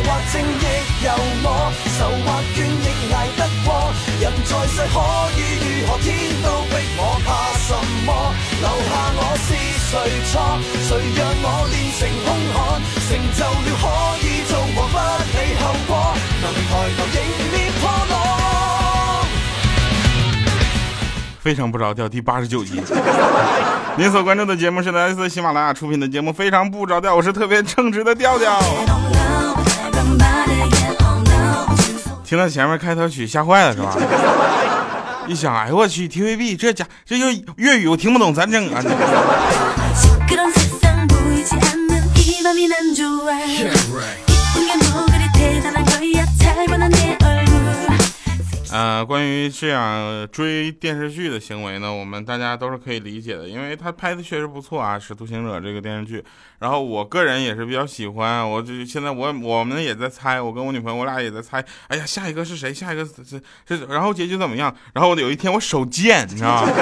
或正亦由我，愁或倦亦捱得過。人在世可以如何？天都逼我，怕什麼？留下我是誰錯？誰讓我練成兇悍？成就了可以做和不理後果。能抬頭迎面破浪。非常不着调第八十九集。您所关注的节目是来自喜马拉雅出品的节目《非常不着调》，我是特别称职的调调。听到前面开头曲吓坏了是吧？一想，哎呦我去，TVB 这家这就粤语我听不懂，咋整啊？呃，关于这样追电视剧的行为呢，我们大家都是可以理解的，因为他拍的确实不错啊，《使徒行者》这个电视剧。然后我个人也是比较喜欢，我这现在我我们也在猜，我跟我女朋友我俩也在猜，哎呀，下一个是谁？下一个是是，然后结局怎么样？然后有一天我手贱，你知道吗？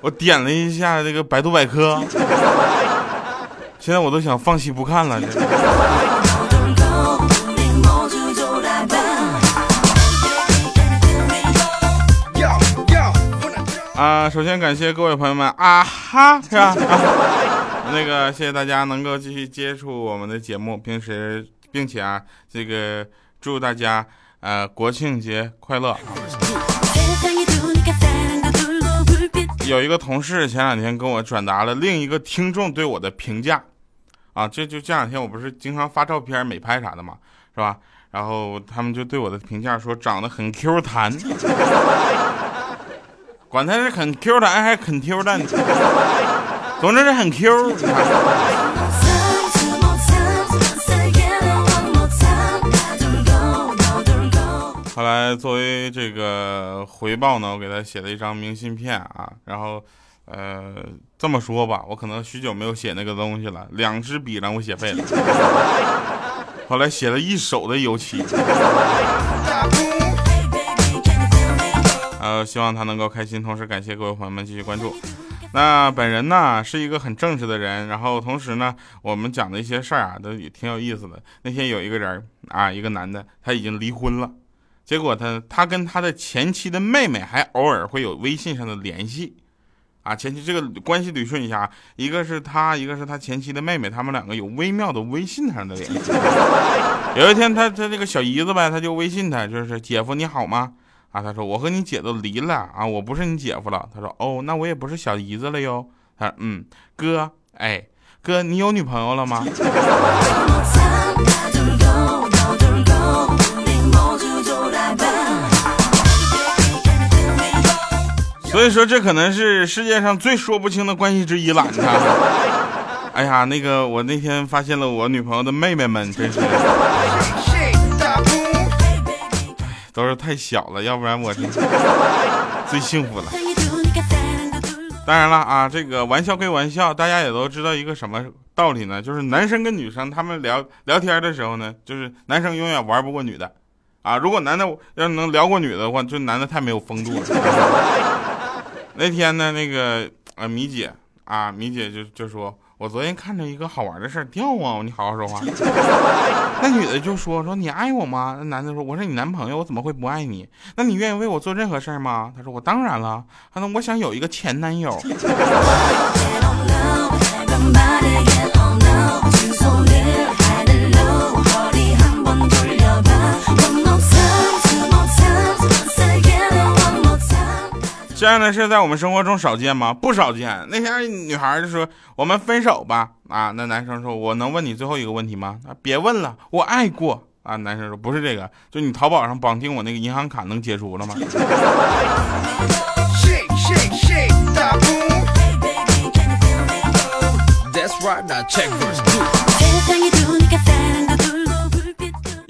我点了一下这个百度百科，现在我都想放弃不看了。啊，首先感谢各位朋友们啊哈，是吧？那个谢谢大家能够继续接触我们的节目，平时并且啊，这个祝大家呃国庆节快乐。有一个同事前两天跟我转达了另一个听众对我的评价，啊，这就这两天我不是经常发照片美拍啥的嘛，是吧？然后他们就对我的评价说长得很 Q 弹。管他是很 Q 弹还是很 Q 弹，总之是很 Q。后来作为这个回报呢，我给他写了一张明信片啊，然后呃这么说吧，我可能许久没有写那个东西了，两支笔让我写废了。后来写了一手的油漆。呃，希望他能够开心，同时感谢各位朋友们继续关注。那本人呢是一个很正直的人，然后同时呢，我们讲的一些事儿啊，都也挺有意思的。那天有一个人啊，一个男的，他已经离婚了，结果他他跟他的前妻的妹妹还偶尔会有微信上的联系，啊，前妻这个关系捋顺一下，一个是他，一个是他前妻的妹妹，他们两个有微妙的微信上的联系。有一天，他他这个小姨子呗，他就微信他，就是姐夫你好吗？啊，他说我和你姐都离了啊，我不是你姐夫了。他说哦，那我也不是小姨子了哟。他说嗯，哥，哎，哥，你有女朋友了吗？所以说这可能是世界上最说不清的关系之一了。你看，哎呀，那个我那天发现了我女朋友的妹妹们，真是。都是太小了，要不然我 最幸福了。当然了啊，这个玩笑归玩笑，大家也都知道一个什么道理呢？就是男生跟女生他们聊聊天的时候呢，就是男生永远玩不过女的啊。如果男的要能聊过女的话，就男的太没有风度了。那天呢，那个呃米姐啊，米姐就就说。我昨天看着一个好玩的事儿，掉啊！你好好说话。那女的就说：“说你爱我吗？”那男的说：“我是你男朋友，我怎么会不爱你？那你愿意为我做任何事儿吗？”他说：“我当然了。”他说：“我想有一个前男友。”这样的事在我们生活中少见吗？不少见。那天女孩就说：“我们分手吧。”啊，那男生说：“我能问你最后一个问题吗？”啊，别问了，我爱过。啊，男生说：“不是这个，就你淘宝上绑定我那个银行卡能解除了吗？”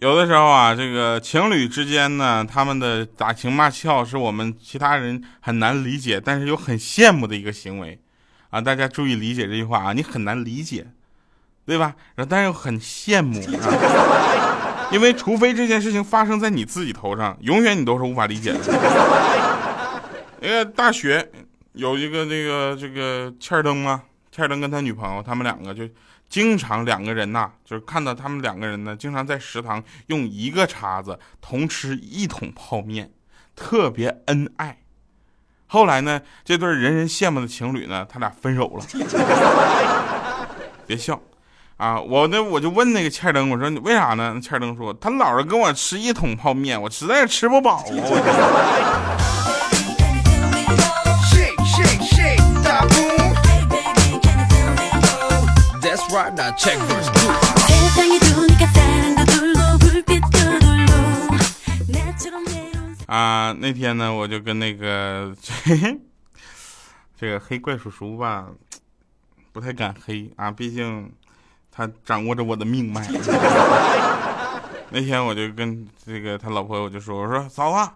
有的时候啊，这个情侣之间呢，他们的打情骂俏是我们其他人很难理解，但是又很羡慕的一个行为，啊，大家注意理解这句话啊，你很难理解，对吧？然后但是又很羡慕，啊，因为除非这件事情发生在你自己头上，永远你都是无法理解的。那个大学有一个那个这个欠儿灯啊，切尔登跟他女朋友他们两个就经常两个人呐，就是看到他们两个人呢，经常在食堂用一个叉子同吃一桶泡面，特别恩爱。后来呢，这对人人羡慕的情侣呢，他俩分手了。别笑。啊，我那我就问那个欠灯，我说你为啥呢？欠灯说他老是跟我吃一桶泡面，我实在是吃不饱啊。啊，那天呢，我就跟那个 这个黑怪叔叔吧，不太敢黑啊，毕竟。他掌握着我的命脉。那天我就跟这个他老婆，我就说：“我说嫂子，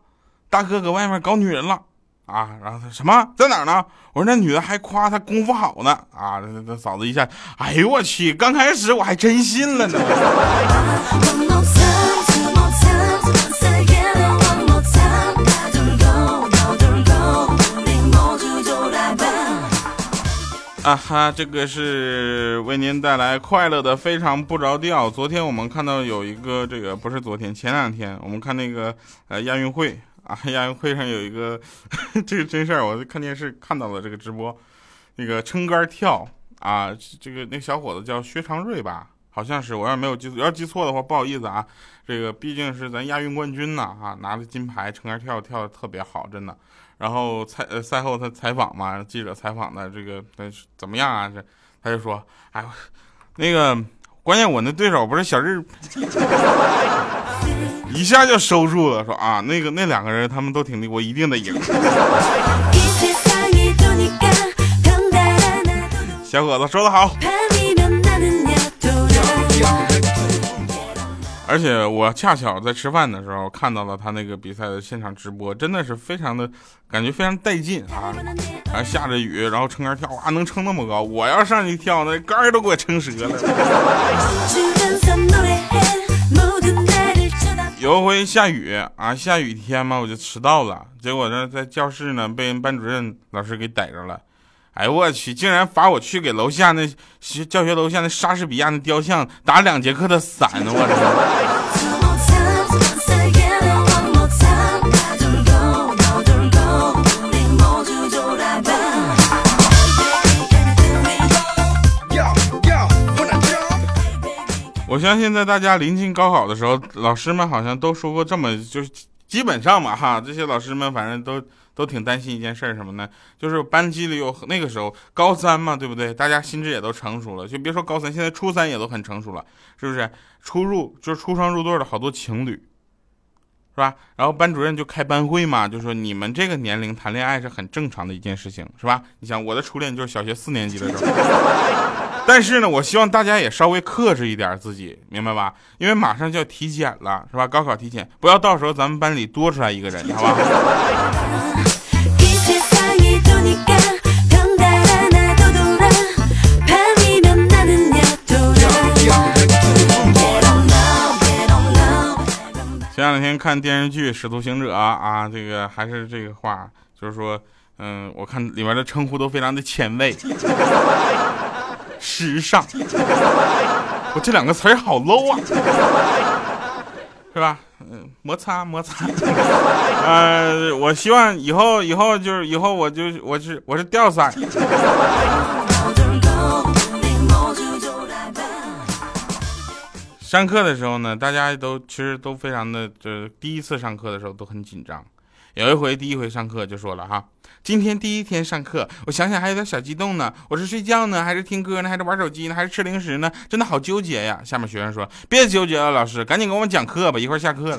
大哥搁外面搞女人了啊！”然后他什么在哪呢？我说那女的还夸他功夫好呢啊！他他嫂子一下，哎呦我去！刚开始我还真信了呢。啊哈，这个是为您带来快乐的非常不着调。昨天我们看到有一个这个不是昨天，前两天我们看那个呃亚运会啊，亚运会上有一个 这个真事儿，我看电视看到了这个直播，那个撑杆跳啊，这个那小伙子叫薛长瑞吧，好像是，我要没有记错，要记错的话不好意思啊。这个毕竟是咱亚运冠军呢啊，拿了金牌，撑杆跳跳的特别好，真的。然后赛呃赛后他采访嘛，记者采访的这个他怎么样啊？这他就说，哎，那个关键我那对手不是小日，一下就收住了，说啊那个那两个人他们都挺厉，我一定得赢。小伙子说的好。而且我恰巧在吃饭的时候看到了他那个比赛的现场直播，真的是非常的感觉非常带劲啊！还下着雨，然后撑杆跳啊，能撑那么高，我要上去跳，那杆儿都给我撑折了。有一回下雨啊，下雨天嘛，我就迟到了，结果呢在教室呢被班主任老师给逮着了。哎我去！竟然罚我去给楼下那学教学楼下那莎士比亚那雕像打两节课的伞呢！我我相信在大家临近高考的时候，老师们好像都说过这么，就是基本上嘛哈，这些老师们反正都。都挺担心一件事儿什么呢？就是班级里有那个时候高三嘛，对不对？大家心智也都成熟了，就别说高三，现在初三也都很成熟了，是不是？出入就是出双入对的好多情侣，是吧？然后班主任就开班会嘛，就说你们这个年龄谈恋爱是很正常的一件事情，是吧？你想我的初恋就是小学四年级的时候，但是呢，我希望大家也稍微克制一点自己，明白吧？因为马上就要体检了，是吧？高考体检，不要到时候咱们班里多出来一个人，好吧？前两天看电视剧《使徒行者》啊，这个还是这个话，就是说，嗯，我看里面的称呼都非常的前卫、时尚。我这两个词儿好 low 啊，是吧？嗯，摩擦摩擦。呃，我希望以后以后就是以后我就我是我是吊伞。上课的时候呢，大家都其实都非常的，就是第一次上课的时候都很紧张。有一回第一回上课就说了哈，今天第一天上课，我想想还有点小激动呢。我是睡觉呢，还是听歌呢，还是玩手机呢，还是吃零食呢？真的好纠结呀。下面学生说，别纠结了，老师赶紧给我们讲课吧，一会儿下课了。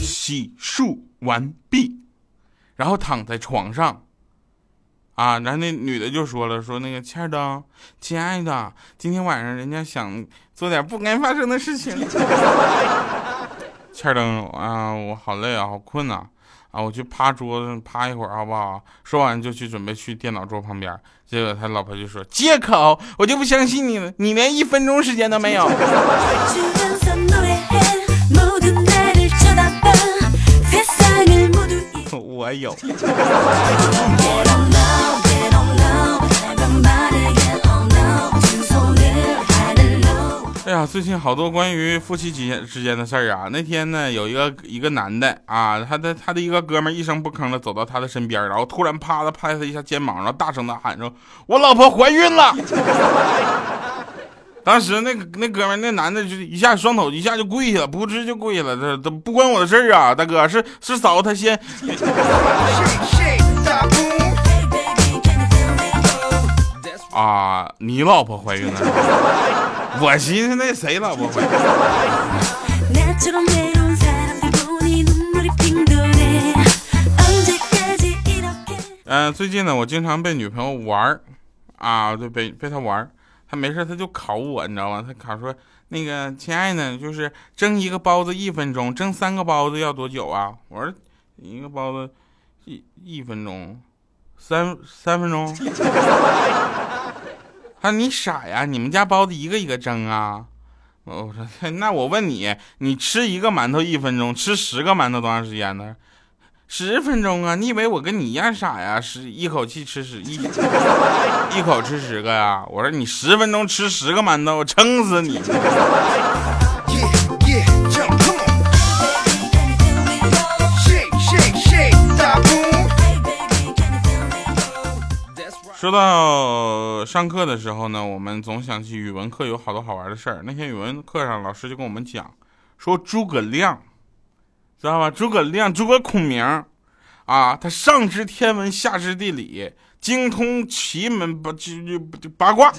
洗漱完毕，然后躺在床上，啊，然后那女的就说了，说那个欠儿灯，亲爱的，今天晚上人家想做点不该发生的事情。欠儿灯啊，我好累啊，好困呐，啊，我去趴桌子上趴一会儿好不好？说完就去准备去电脑桌旁边，结果他老婆就说借口，我就不相信你了，你连一分钟时间都没有。늘 로. 哎呀，最近好多关于夫妻之间之间的事儿啊。那天呢，有一个一个男的啊，他的他的一个哥们儿一声不吭的走到他的身边，然后突然啪的拍他一下肩膀，然后大声的喊说：“我老婆怀孕了！”当时那那哥们那男的就一下双头，一下就跪下了，不知就跪下了。这这不关我的事儿啊，大哥是是嫂子她先。啊，你老婆怀孕了？我寻思那谁老婆怀。嗯，最近呢，我经常被女朋友玩儿，啊，被被她玩儿。他没事他就考我，你知道吗？他考说那个亲爱的，就是蒸一个包子一分钟，蒸三个包子要多久啊？我说一个包子一一分钟，三三分钟。他说你傻呀？你们家包子一个一个蒸啊？我说 那我问你，你吃一个馒头一分钟，吃十个馒头多长时间呢？十分钟啊！你以为我跟你一样傻呀？是一口气吃十一，一口吃十个呀？我说你十分钟吃十个馒头，我撑死你！说到上课的时候呢，我们总想起语文课有好多好玩的事儿。那天语文课上，老师就跟我们讲，说诸葛亮，知道吧？诸葛亮，诸葛孔明，啊，他上知天文，下知地理，精通奇门八就就八卦，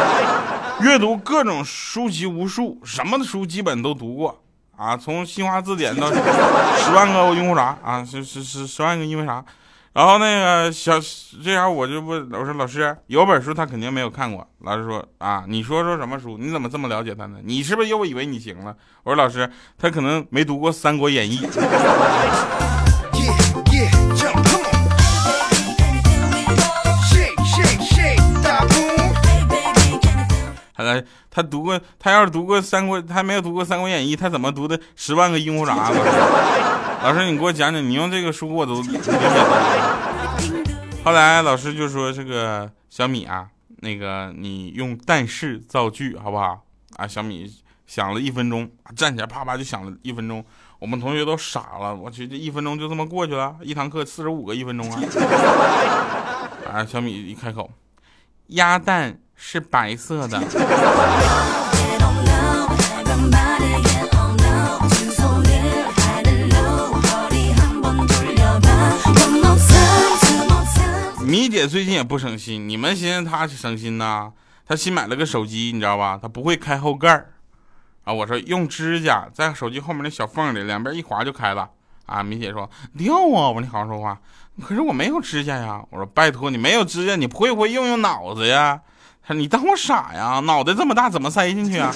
阅读各种书籍无数，什么的书基本都读过啊，从新华字典到十万个因为啥啊，是是是十万个因为啥。然后那个小这样我就问我说老师有本书他肯定没有看过，老师说啊你说说什么书？你怎么这么了解他呢？你是不是又以为你行了？我说老师他可能没读过《三国演义》。他他读过，他要是读过《三国》，他没有读过《三国演义》，他怎么读的《十万个樱胡啥》？老师，老师你给我讲讲，你用这个书我都理解。后来老师就说：“这个小米啊，那个你用但是造句好不好？”啊，小米想了一分钟，站起来啪啪就想了一分钟。我们同学都傻了，我去，这一分钟就这么过去了，一堂课四十五个一分钟啊！啊，小米一开口，鸭蛋是白色的。米姐最近也不省心，你们寻思她省心呢？她新买了个手机，你知道吧？她不会开后盖儿啊！我说用指甲在手机后面那小缝里，两边一划就开了啊！米姐说掉啊！我说你好好说话，可是我没有指甲呀！我说拜托你没有指甲，你会不会用用脑子呀？他说你当我傻呀？脑袋这么大怎么塞进去啊？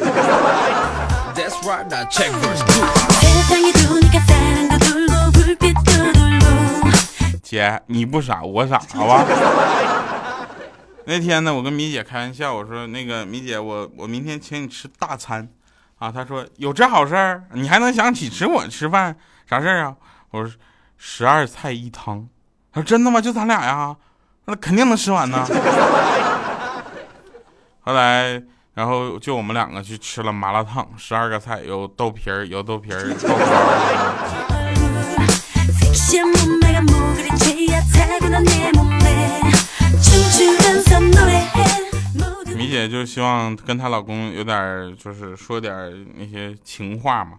姐你不傻我傻好吧？那天呢我跟米姐开玩笑我说那个米姐我我明天请你吃大餐。啊他说有这好事儿？你还能想起请我吃饭？啥事儿啊？我说十二菜一汤。他说真的吗？就咱俩呀？那肯定能吃完呢。后来，然后就我们两个去吃了麻辣烫，十二个菜，有豆皮儿，有豆皮儿。米姐就希望跟她老公有点，就是说点那些情话嘛。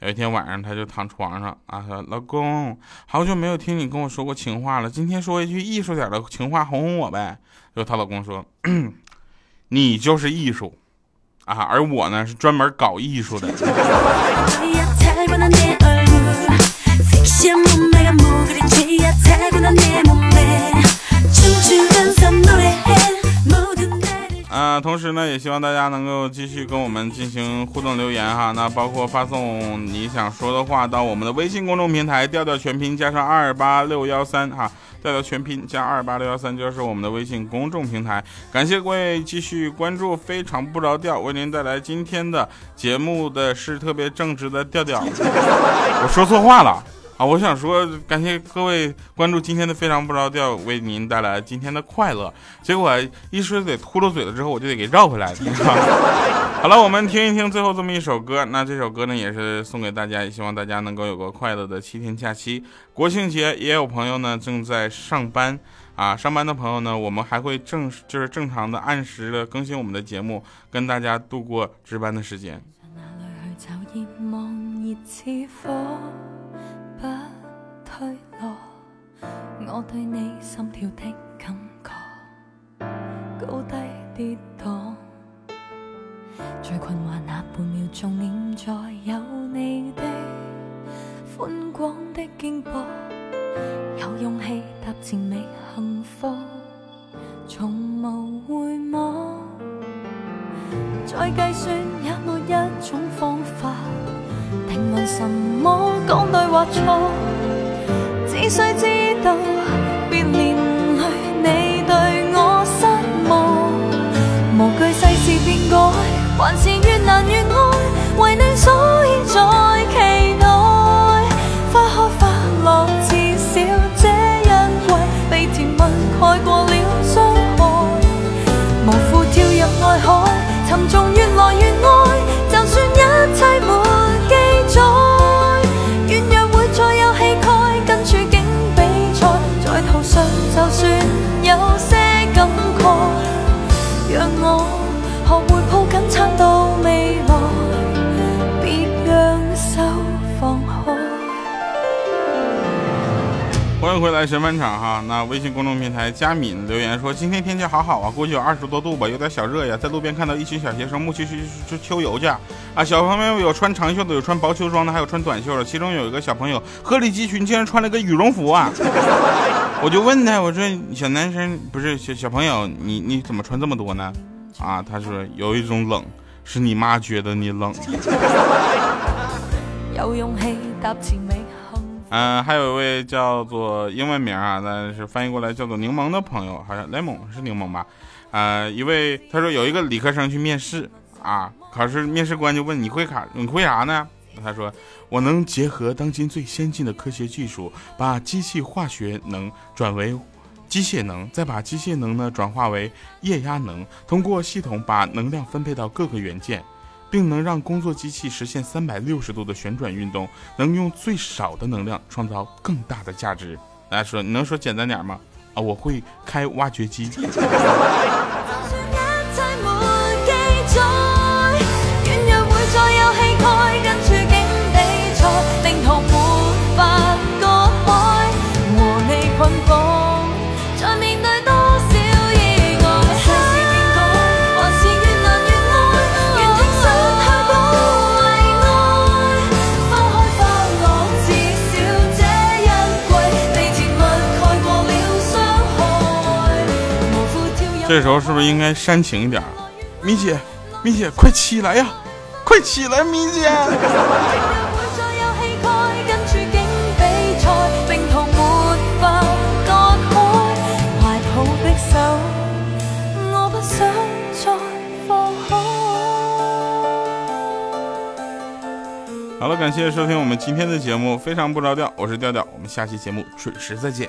有一天晚上，她就躺床上，啊，老公，好久没有听你跟我说过情话了，今天说一句艺术点的情话哄哄我呗。然后她老公说。你就是艺术啊，而我呢是专门搞艺术的。 나를啊，同时呢，也希望大家能够继续跟我们进行互动留言哈。那包括发送你想说的话到我们的微信公众平台“调调全拼”加上二八六幺三哈，调调全拼加二八六幺三就是我们的微信公众平台。感谢各位继续关注，非常不着调，为您带来今天的节目的是特别正直的调调。我说错话了啊，我想说，感谢各位关注今天的非常不着调，为您带来今天的快乐。结果一说得秃噜嘴了之后，我就得给绕回来。好了，我们听一听最后这么一首歌。那这首歌呢，也是送给大家，也希望大家能够有个快乐的七天假期。国庆节也有朋友呢正在上班啊，上班的朋友呢，我们还会正就是正常的按时的更新我们的节目，跟大家度过值班的時間。我對你心跳的感覺，高低跌宕。最困惑那半秒鐘，念在有你的寬廣的肩膊，有勇氣踏前觅幸福，從無回望。再計算也没一種方法定論什麼講對或錯，只需知道别连累你对我失望，无惧世事变改，还是回来神返场哈，那微信公众平台佳敏留言说，今天天气好好啊，估计有二十多度吧，有点小热呀。在路边看到一群小学生牧區去去秋游去啊，小朋友有穿长袖的，有穿薄秋装的，还有穿短袖的。其中有一个小朋友鹤立鸡群，竟然穿了个羽绒服啊！我就问他，我说小男生不是小小朋友，你你怎么穿这么多呢？啊，他说有一种冷，是你妈觉得你冷。有勇氣踏前嗯、還有一位叫做英文名啊，但是翻译过来叫做柠檬的朋友，好像 lemon 是柠檬吧？呃，一位他说有一个理科生去面试啊，考试面试官就问你会卡你会啥呢？他说我能结合当今最先进的科学技术，把机器化学能转为机械能，再把机械能呢转化为液压能，通过系统把能量分配到各个元件。并能让工作机器实现三百六十度的旋转运动，能用最少的能量创造更大的价值。大家说，你能说简单点吗？啊，我会开挖掘机。这时候是不是应该煽情一点？米姐米姐，快起来呀！快起来，米姐。好了，感谢收听我们今天的节目，非常不着调，我是调调，我们下期节目准时再见。